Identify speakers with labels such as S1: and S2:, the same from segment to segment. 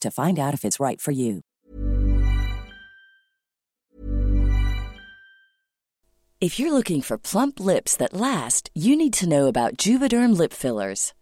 S1: to find out if it's right for you. If you're looking for plump lips that last, you need to know about Juvederm lip fillers.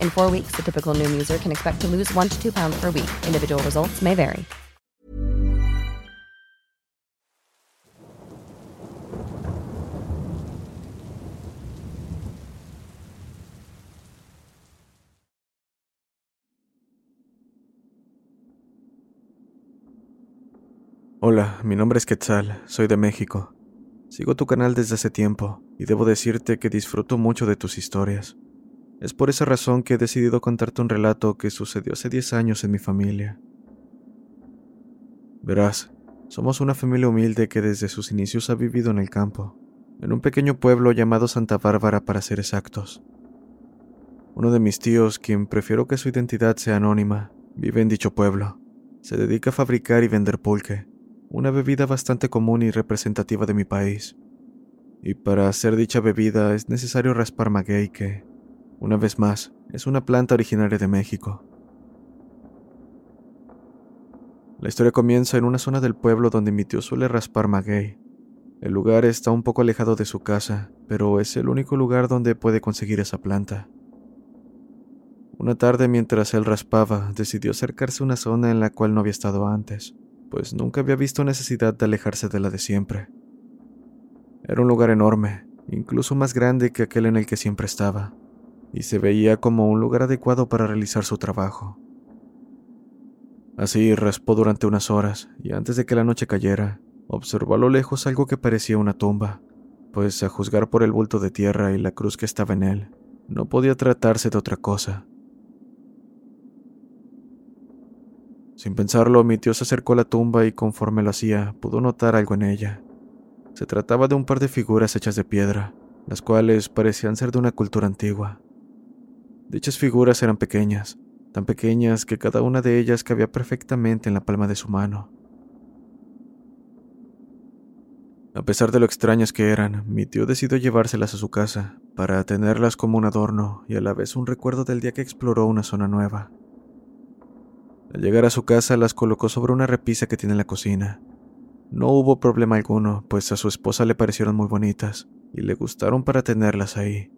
S2: In four weeks, the typical Noom user can expect to lose one to two pounds per week. Individual results may vary.
S3: Hola, mi nombre es Quetzal, soy de México. Sigo tu canal desde hace tiempo y debo decirte que disfruto mucho de tus historias. Es por esa razón que he decidido contarte un relato que sucedió hace 10 años en mi familia. Verás, somos una familia humilde que desde sus inicios ha vivido en el campo, en un pequeño pueblo llamado Santa Bárbara para ser exactos. Uno de mis tíos, quien prefiero que su identidad sea anónima, vive en dicho pueblo. Se dedica a fabricar y vender pulque, una bebida bastante común y representativa de mi país. Y para hacer dicha bebida es necesario raspar maguey que, una vez más, es una planta originaria de México. La historia comienza en una zona del pueblo donde mi tío suele raspar maguey. El lugar está un poco alejado de su casa, pero es el único lugar donde puede conseguir esa planta. Una tarde mientras él raspaba, decidió acercarse a una zona en la cual no había estado antes pues nunca había visto necesidad de alejarse de la de siempre. Era un lugar enorme, incluso más grande que aquel en el que siempre estaba, y se veía como un lugar adecuado para realizar su trabajo. Así raspó durante unas horas, y antes de que la noche cayera, observó a lo lejos algo que parecía una tumba, pues a juzgar por el bulto de tierra y la cruz que estaba en él, no podía tratarse de otra cosa. Sin pensarlo, mi tío se acercó a la tumba y conforme lo hacía, pudo notar algo en ella. Se trataba de un par de figuras hechas de piedra, las cuales parecían ser de una cultura antigua. Dichas figuras eran pequeñas, tan pequeñas que cada una de ellas cabía perfectamente en la palma de su mano. A pesar de lo extrañas que eran, mi tío decidió llevárselas a su casa, para tenerlas como un adorno y a la vez un recuerdo del día que exploró una zona nueva. Al llegar a su casa las colocó sobre una repisa que tiene en la cocina. No hubo problema alguno, pues a su esposa le parecieron muy bonitas y le gustaron para tenerlas ahí.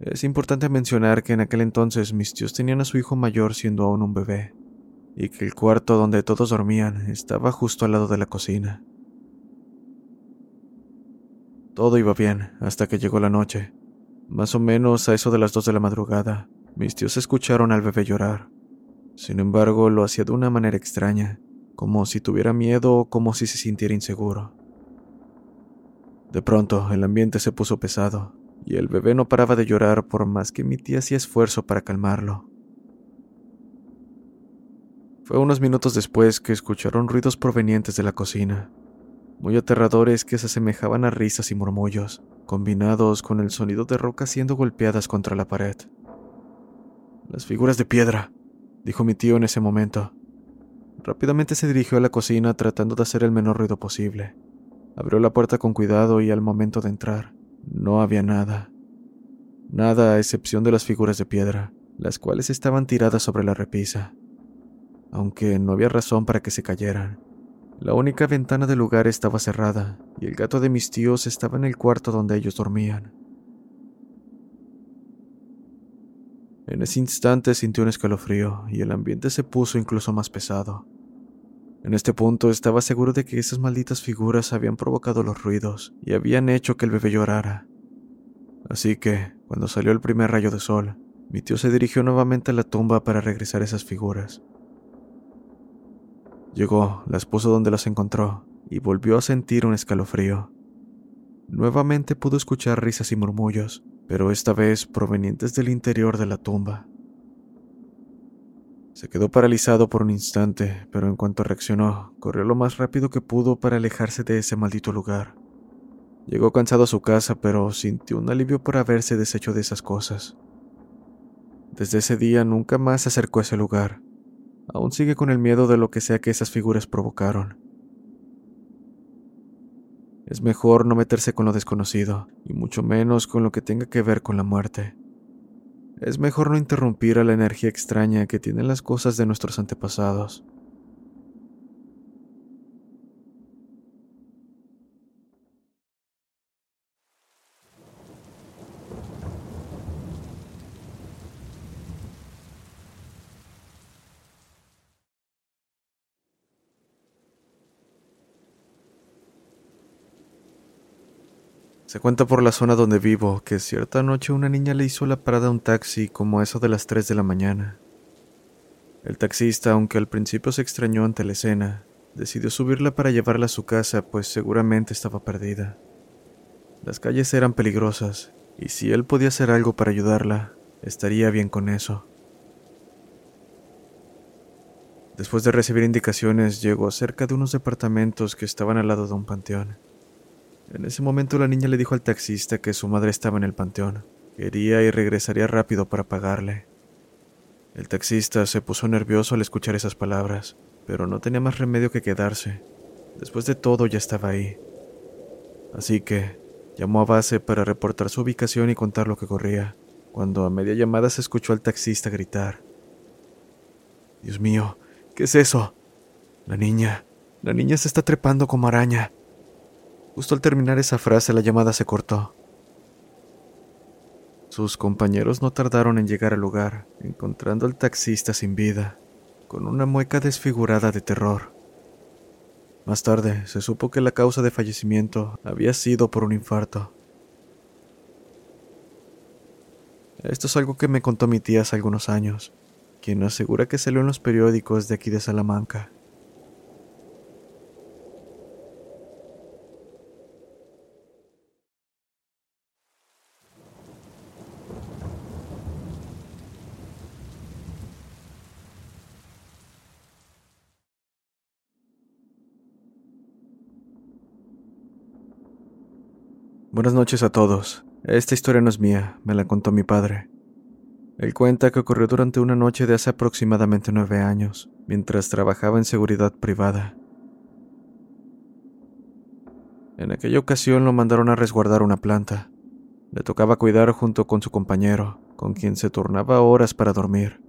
S3: Es importante mencionar que en aquel entonces mis tíos tenían a su hijo mayor siendo aún un bebé, y que el cuarto donde todos dormían estaba justo al lado de la cocina. Todo iba bien hasta que llegó la noche. Más o menos a eso de las dos de la madrugada, mis tíos escucharon al bebé llorar. Sin embargo, lo hacía de una manera extraña, como si tuviera miedo o como si se sintiera inseguro. De pronto, el ambiente se puso pesado, y el bebé no paraba de llorar por más que mi tía hacía esfuerzo para calmarlo. Fue unos minutos después que escucharon ruidos provenientes de la cocina, muy aterradores que se asemejaban a risas y murmullos, combinados con el sonido de rocas siendo golpeadas contra la pared. Las figuras de piedra, dijo mi tío en ese momento. Rápidamente se dirigió a la cocina tratando de hacer el menor ruido posible. Abrió la puerta con cuidado y al momento de entrar, no había nada. Nada a excepción de las figuras de piedra, las cuales estaban tiradas sobre la repisa. Aunque no había razón para que se cayeran. La única ventana del lugar estaba cerrada y el gato de mis tíos estaba en el cuarto donde ellos dormían. En ese instante sintió un escalofrío y el ambiente se puso incluso más pesado. En este punto estaba seguro de que esas malditas figuras habían provocado los ruidos y habían hecho que el bebé llorara. Así que, cuando salió el primer rayo de sol, mi tío se dirigió nuevamente a la tumba para regresar esas figuras. Llegó, las puso donde las encontró y volvió a sentir un escalofrío. Nuevamente pudo escuchar risas y murmullos, pero esta vez provenientes del interior de la tumba. Se quedó paralizado por un instante, pero en cuanto reaccionó, corrió lo más rápido que pudo para alejarse de ese maldito lugar. Llegó cansado a su casa, pero sintió un alivio por haberse deshecho de esas cosas. Desde ese día nunca más se acercó a ese lugar. Aún sigue con el miedo de lo que sea que esas figuras provocaron. Es mejor no meterse con lo desconocido, y mucho menos con lo que tenga que ver con la muerte. Es mejor no interrumpir a la energía extraña que tienen las cosas de nuestros antepasados. Se cuenta por la zona donde vivo que cierta noche una niña le hizo la parada a un taxi como a eso de las 3 de la mañana. El taxista, aunque al principio se extrañó ante la escena, decidió subirla para llevarla a su casa, pues seguramente estaba perdida. Las calles eran peligrosas, y si él podía hacer algo para ayudarla, estaría bien con eso. Después de recibir indicaciones, llegó cerca de unos departamentos que estaban al lado de un panteón. En ese momento la niña le dijo al taxista que su madre estaba en el panteón. Quería y regresaría rápido para pagarle. El taxista se puso nervioso al escuchar esas palabras, pero no tenía más remedio que quedarse. Después de todo ya estaba ahí. Así que llamó a base para reportar su ubicación y contar lo que corría, cuando a media llamada se escuchó al taxista gritar. Dios mío, ¿qué es eso? La niña, la niña se está trepando como araña. Justo al terminar esa frase la llamada se cortó. Sus compañeros no tardaron en llegar al lugar, encontrando al taxista sin vida, con una mueca desfigurada de terror. Más tarde se supo que la causa de fallecimiento había sido por un infarto. Esto es algo que me contó mi tía hace algunos años, quien asegura que salió en los periódicos de aquí de Salamanca. Buenas noches a todos. Esta historia no es mía, me la contó mi padre. Él cuenta que ocurrió durante una noche de hace aproximadamente nueve años, mientras trabajaba en seguridad privada. En aquella ocasión lo mandaron a resguardar una planta. Le tocaba cuidar junto con su compañero, con quien se turnaba horas para dormir.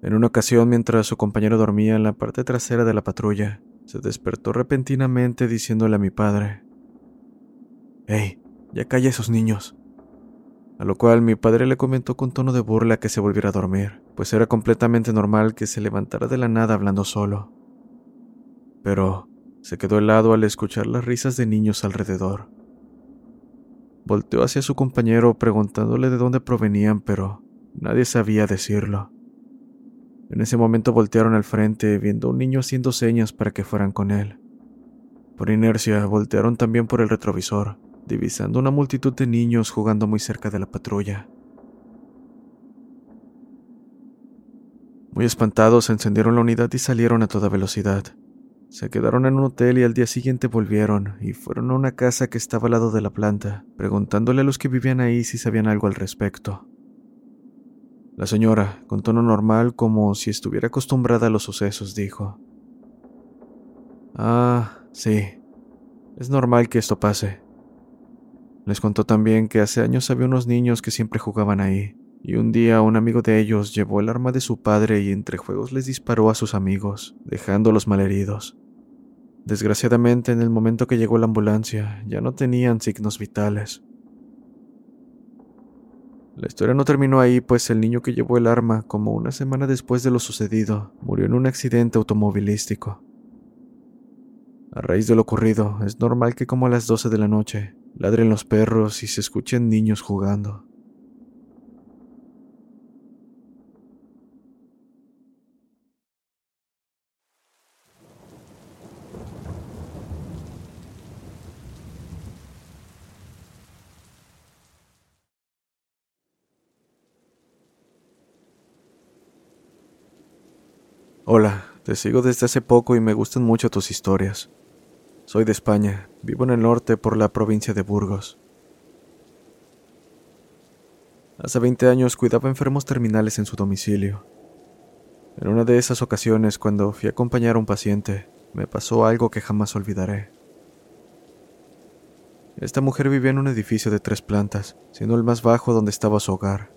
S3: En una ocasión, mientras su compañero dormía en la parte trasera de la patrulla, se despertó repentinamente diciéndole a mi padre, Hey, ya calla esos niños. A lo cual mi padre le comentó con tono de burla que se volviera a dormir, pues era completamente normal que se levantara de la nada hablando solo. Pero se quedó helado al escuchar las risas de niños alrededor. Volteó hacia su compañero preguntándole de dónde provenían, pero nadie sabía decirlo. En ese momento voltearon al frente, viendo a un niño haciendo señas para que fueran con él. Por inercia, voltearon también por el retrovisor, divisando una multitud de niños jugando muy cerca de la patrulla. Muy espantados, encendieron la unidad y salieron a toda velocidad. Se quedaron en un hotel y al día siguiente volvieron y fueron a una casa que estaba al lado de la planta, preguntándole a los que vivían ahí si sabían algo al respecto. La señora, con tono normal como si estuviera acostumbrada a los sucesos, dijo, Ah, sí, es normal que esto pase. Les contó también que hace años había unos niños que siempre jugaban ahí, y un día un amigo de ellos llevó el arma de su padre y entre juegos les disparó a sus amigos, dejándolos malheridos. Desgraciadamente, en el momento que llegó la ambulancia, ya no tenían signos vitales. La historia no terminó ahí, pues el niño que llevó el arma, como una semana después de lo sucedido, murió en un accidente automovilístico. A raíz de lo ocurrido, es normal que como a las 12 de la noche, ladren los perros y se escuchen niños jugando. Hola, te sigo desde hace poco y me gustan mucho tus historias. Soy de España, vivo en el norte por la provincia de Burgos. Hace 20 años cuidaba enfermos terminales en su domicilio. En una de esas ocasiones, cuando fui a acompañar a un paciente, me pasó algo que jamás olvidaré. Esta mujer vivía en un edificio de tres plantas, siendo el más bajo donde estaba su hogar.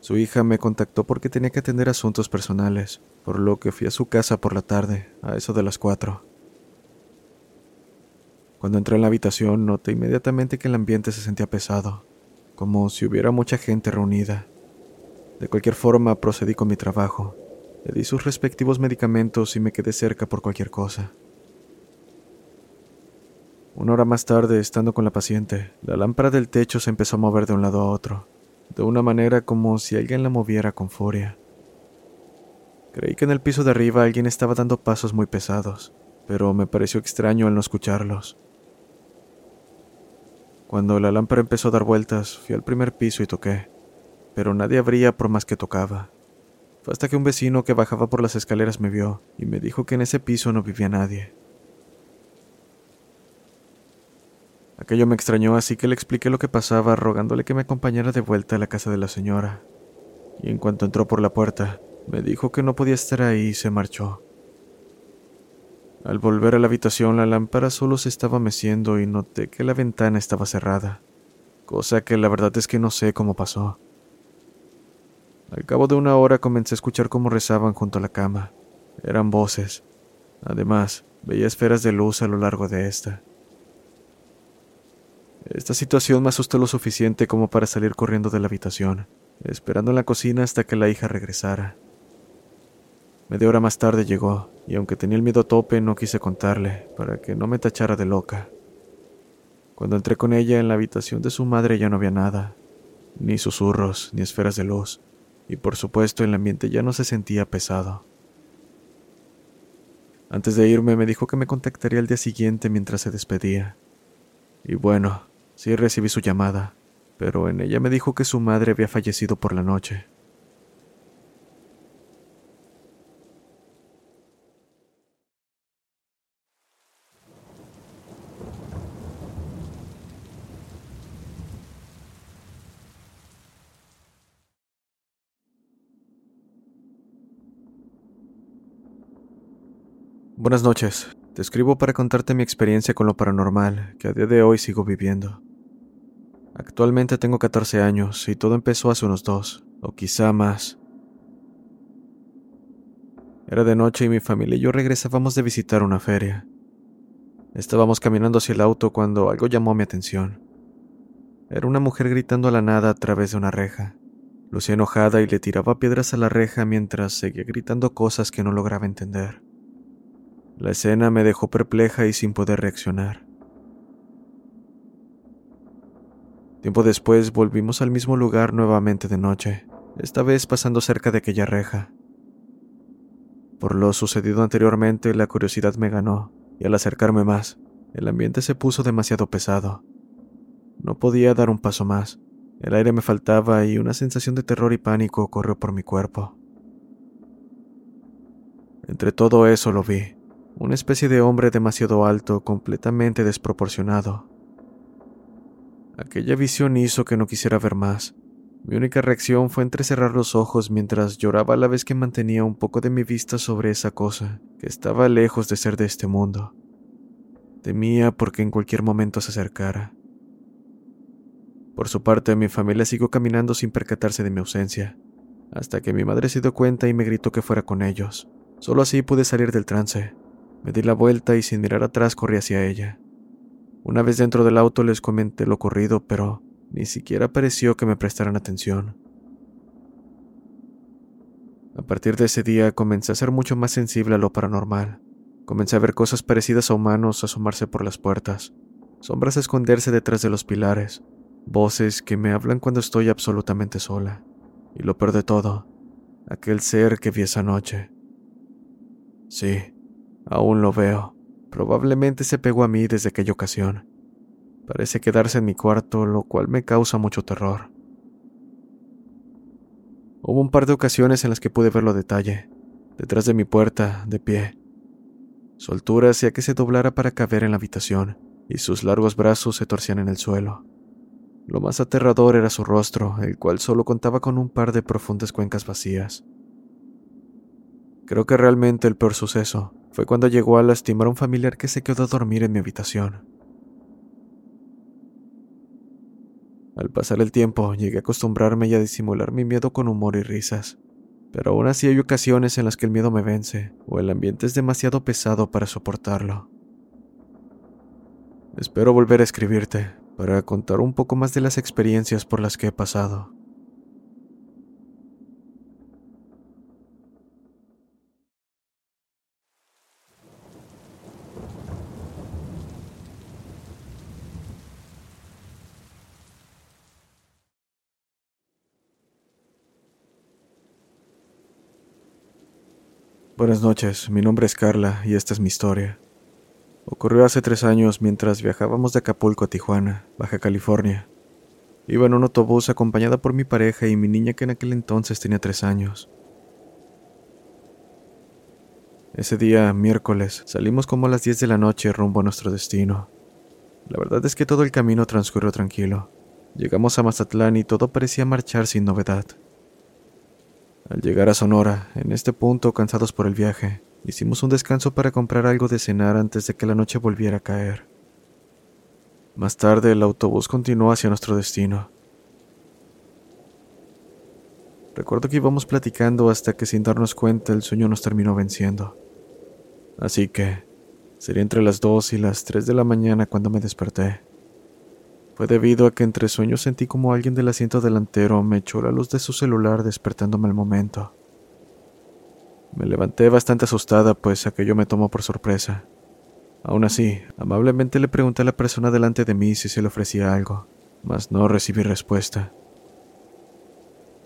S3: Su hija me contactó porque tenía que atender asuntos personales, por lo que fui a su casa por la tarde, a eso de las cuatro. Cuando entré en la habitación noté inmediatamente que el ambiente se sentía pesado, como si hubiera mucha gente reunida. De cualquier forma procedí con mi trabajo, le di sus respectivos medicamentos y me quedé cerca por cualquier cosa. Una hora más tarde, estando con la paciente, la lámpara del techo se empezó a mover de un lado a otro de una manera como si alguien la moviera con furia. Creí que en el piso de arriba alguien estaba dando pasos muy pesados, pero me pareció extraño al no escucharlos. Cuando la lámpara empezó a dar vueltas, fui al primer piso y toqué, pero nadie abría por más que tocaba. Fue hasta que un vecino que bajaba por las escaleras me vio y me dijo que en ese piso no vivía nadie. Aquello me extrañó, así que le expliqué lo que pasaba, rogándole que me acompañara de vuelta a la casa de la señora. Y en cuanto entró por la puerta, me dijo que no podía estar ahí y se marchó. Al volver a la habitación, la lámpara solo se estaba meciendo y noté que la ventana estaba cerrada, cosa que la verdad es que no sé cómo pasó. Al cabo de una hora comencé a escuchar cómo rezaban junto a la cama. Eran voces. Además, veía esferas de luz a lo largo de esta. Esta situación me asustó lo suficiente como para salir corriendo de la habitación, esperando en la cocina hasta que la hija regresara. Media hora más tarde llegó, y aunque tenía el miedo a tope, no quise contarle, para que no me tachara de loca. Cuando entré con ella en la habitación de su madre ya no había nada, ni susurros, ni esferas de luz, y por supuesto el ambiente ya no se sentía pesado. Antes de irme me dijo que me contactaría el día siguiente mientras se despedía. Y bueno, Sí recibí su llamada, pero en ella me dijo que su madre había fallecido por la noche. Buenas noches. Te escribo para contarte mi experiencia con lo paranormal que a día de hoy sigo viviendo. Actualmente tengo 14 años y todo empezó hace unos dos, o quizá más. Era de noche y mi familia y yo regresábamos de visitar una feria. Estábamos caminando hacia el auto cuando algo llamó mi atención. Era una mujer gritando a la nada a través de una reja. Lucía enojada y le tiraba piedras a la reja mientras seguía gritando cosas que no lograba entender. La escena me dejó perpleja y sin poder reaccionar. Tiempo después volvimos al mismo lugar nuevamente de noche, esta vez pasando cerca de aquella reja. Por lo sucedido anteriormente, la curiosidad me ganó, y al acercarme más, el ambiente se puso demasiado pesado. No podía dar un paso más. El aire me faltaba y una sensación de terror y pánico corrió por mi cuerpo. Entre todo eso lo vi, una especie de hombre demasiado alto, completamente desproporcionado, Aquella visión hizo que no quisiera ver más. Mi única reacción fue entrecerrar los ojos mientras lloraba a la vez que mantenía un poco de mi vista sobre esa cosa que estaba lejos de ser de este mundo. Temía porque en cualquier momento se acercara. Por su parte, mi familia siguió caminando sin percatarse de mi ausencia, hasta que mi madre se dio cuenta y me gritó que fuera con ellos. Solo así pude salir del trance. Me di la vuelta y sin mirar atrás corrí hacia ella. Una vez dentro del auto les comenté lo ocurrido, pero ni siquiera pareció que me prestaran atención. A partir de ese día comencé a ser mucho más sensible a lo paranormal. Comencé a ver cosas parecidas a humanos asomarse por las puertas, sombras esconderse detrás de los pilares, voces que me hablan cuando estoy absolutamente sola. Y lo peor de todo, aquel ser que vi esa noche. Sí, aún lo veo. Probablemente se pegó a mí desde aquella ocasión. Parece quedarse en mi cuarto, lo cual me causa mucho terror. Hubo un par de ocasiones en las que pude verlo a detalle, detrás de mi puerta, de pie. Su altura hacía que se doblara para caber en la habitación, y sus largos brazos se torcían en el suelo. Lo más aterrador era su rostro, el cual solo contaba con un par de profundas cuencas vacías. Creo que realmente el peor suceso fue cuando llegó a lastimar a un familiar que se quedó a dormir en mi habitación. Al pasar el tiempo, llegué a acostumbrarme y a disimular mi miedo con humor y risas, pero aún así hay ocasiones en las que el miedo me vence o el ambiente es demasiado pesado para soportarlo. Espero volver a escribirte para contar un poco más de las experiencias por las que he pasado. Buenas noches, mi nombre es Carla y esta es mi historia. Ocurrió hace tres años mientras viajábamos de Acapulco a Tijuana, Baja California. Iba en un autobús acompañada por mi pareja y mi niña que en aquel entonces tenía tres años. Ese día, miércoles, salimos como a las 10 de la noche rumbo a nuestro destino. La verdad es que todo el camino transcurrió tranquilo. Llegamos a Mazatlán y todo parecía marchar sin novedad. Al llegar a Sonora, en este punto, cansados por el viaje, hicimos un descanso para comprar algo de cenar antes de que la noche volviera a caer. Más tarde, el autobús continuó hacia nuestro destino. Recuerdo que íbamos platicando hasta que sin darnos cuenta el sueño nos terminó venciendo. Así que sería entre las 2 y las 3 de la mañana cuando me desperté. Fue debido a que entre sueños sentí como alguien del asiento delantero me echó la luz de su celular despertándome al momento. Me levanté bastante asustada, pues aquello me tomó por sorpresa. Aún así, amablemente le pregunté a la persona delante de mí si se le ofrecía algo, mas no recibí respuesta.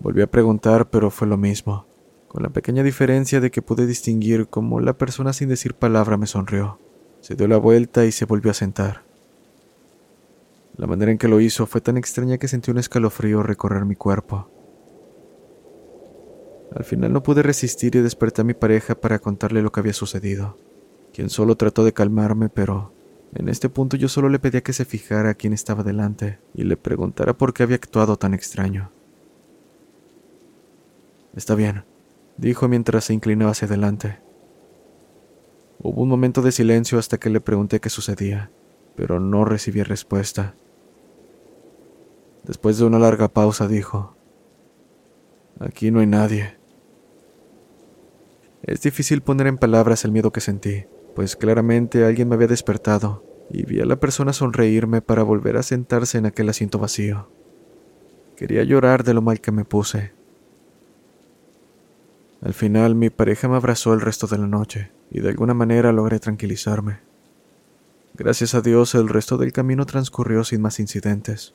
S3: Volví a preguntar, pero fue lo mismo, con la pequeña diferencia de que pude distinguir cómo la persona sin decir palabra me sonrió. Se dio la vuelta y se volvió a sentar. La manera en que lo hizo fue tan extraña que sentí un escalofrío recorrer mi cuerpo. Al final no pude resistir y desperté a mi pareja para contarle lo que había sucedido, quien solo trató de calmarme, pero en este punto yo solo le pedía que se fijara a quién estaba delante y le preguntara por qué había actuado tan extraño. Está bien, dijo mientras se inclinaba hacia adelante. Hubo un momento de silencio hasta que le pregunté qué sucedía, pero no recibí respuesta. Después de una larga pausa dijo, Aquí no hay nadie. Es difícil poner en palabras el miedo que sentí, pues claramente alguien me había despertado y vi a la persona sonreírme para volver a sentarse en aquel asiento vacío. Quería llorar de lo mal que me puse. Al final mi pareja me abrazó el resto de la noche y de alguna manera logré tranquilizarme. Gracias a Dios el resto del camino transcurrió sin más incidentes.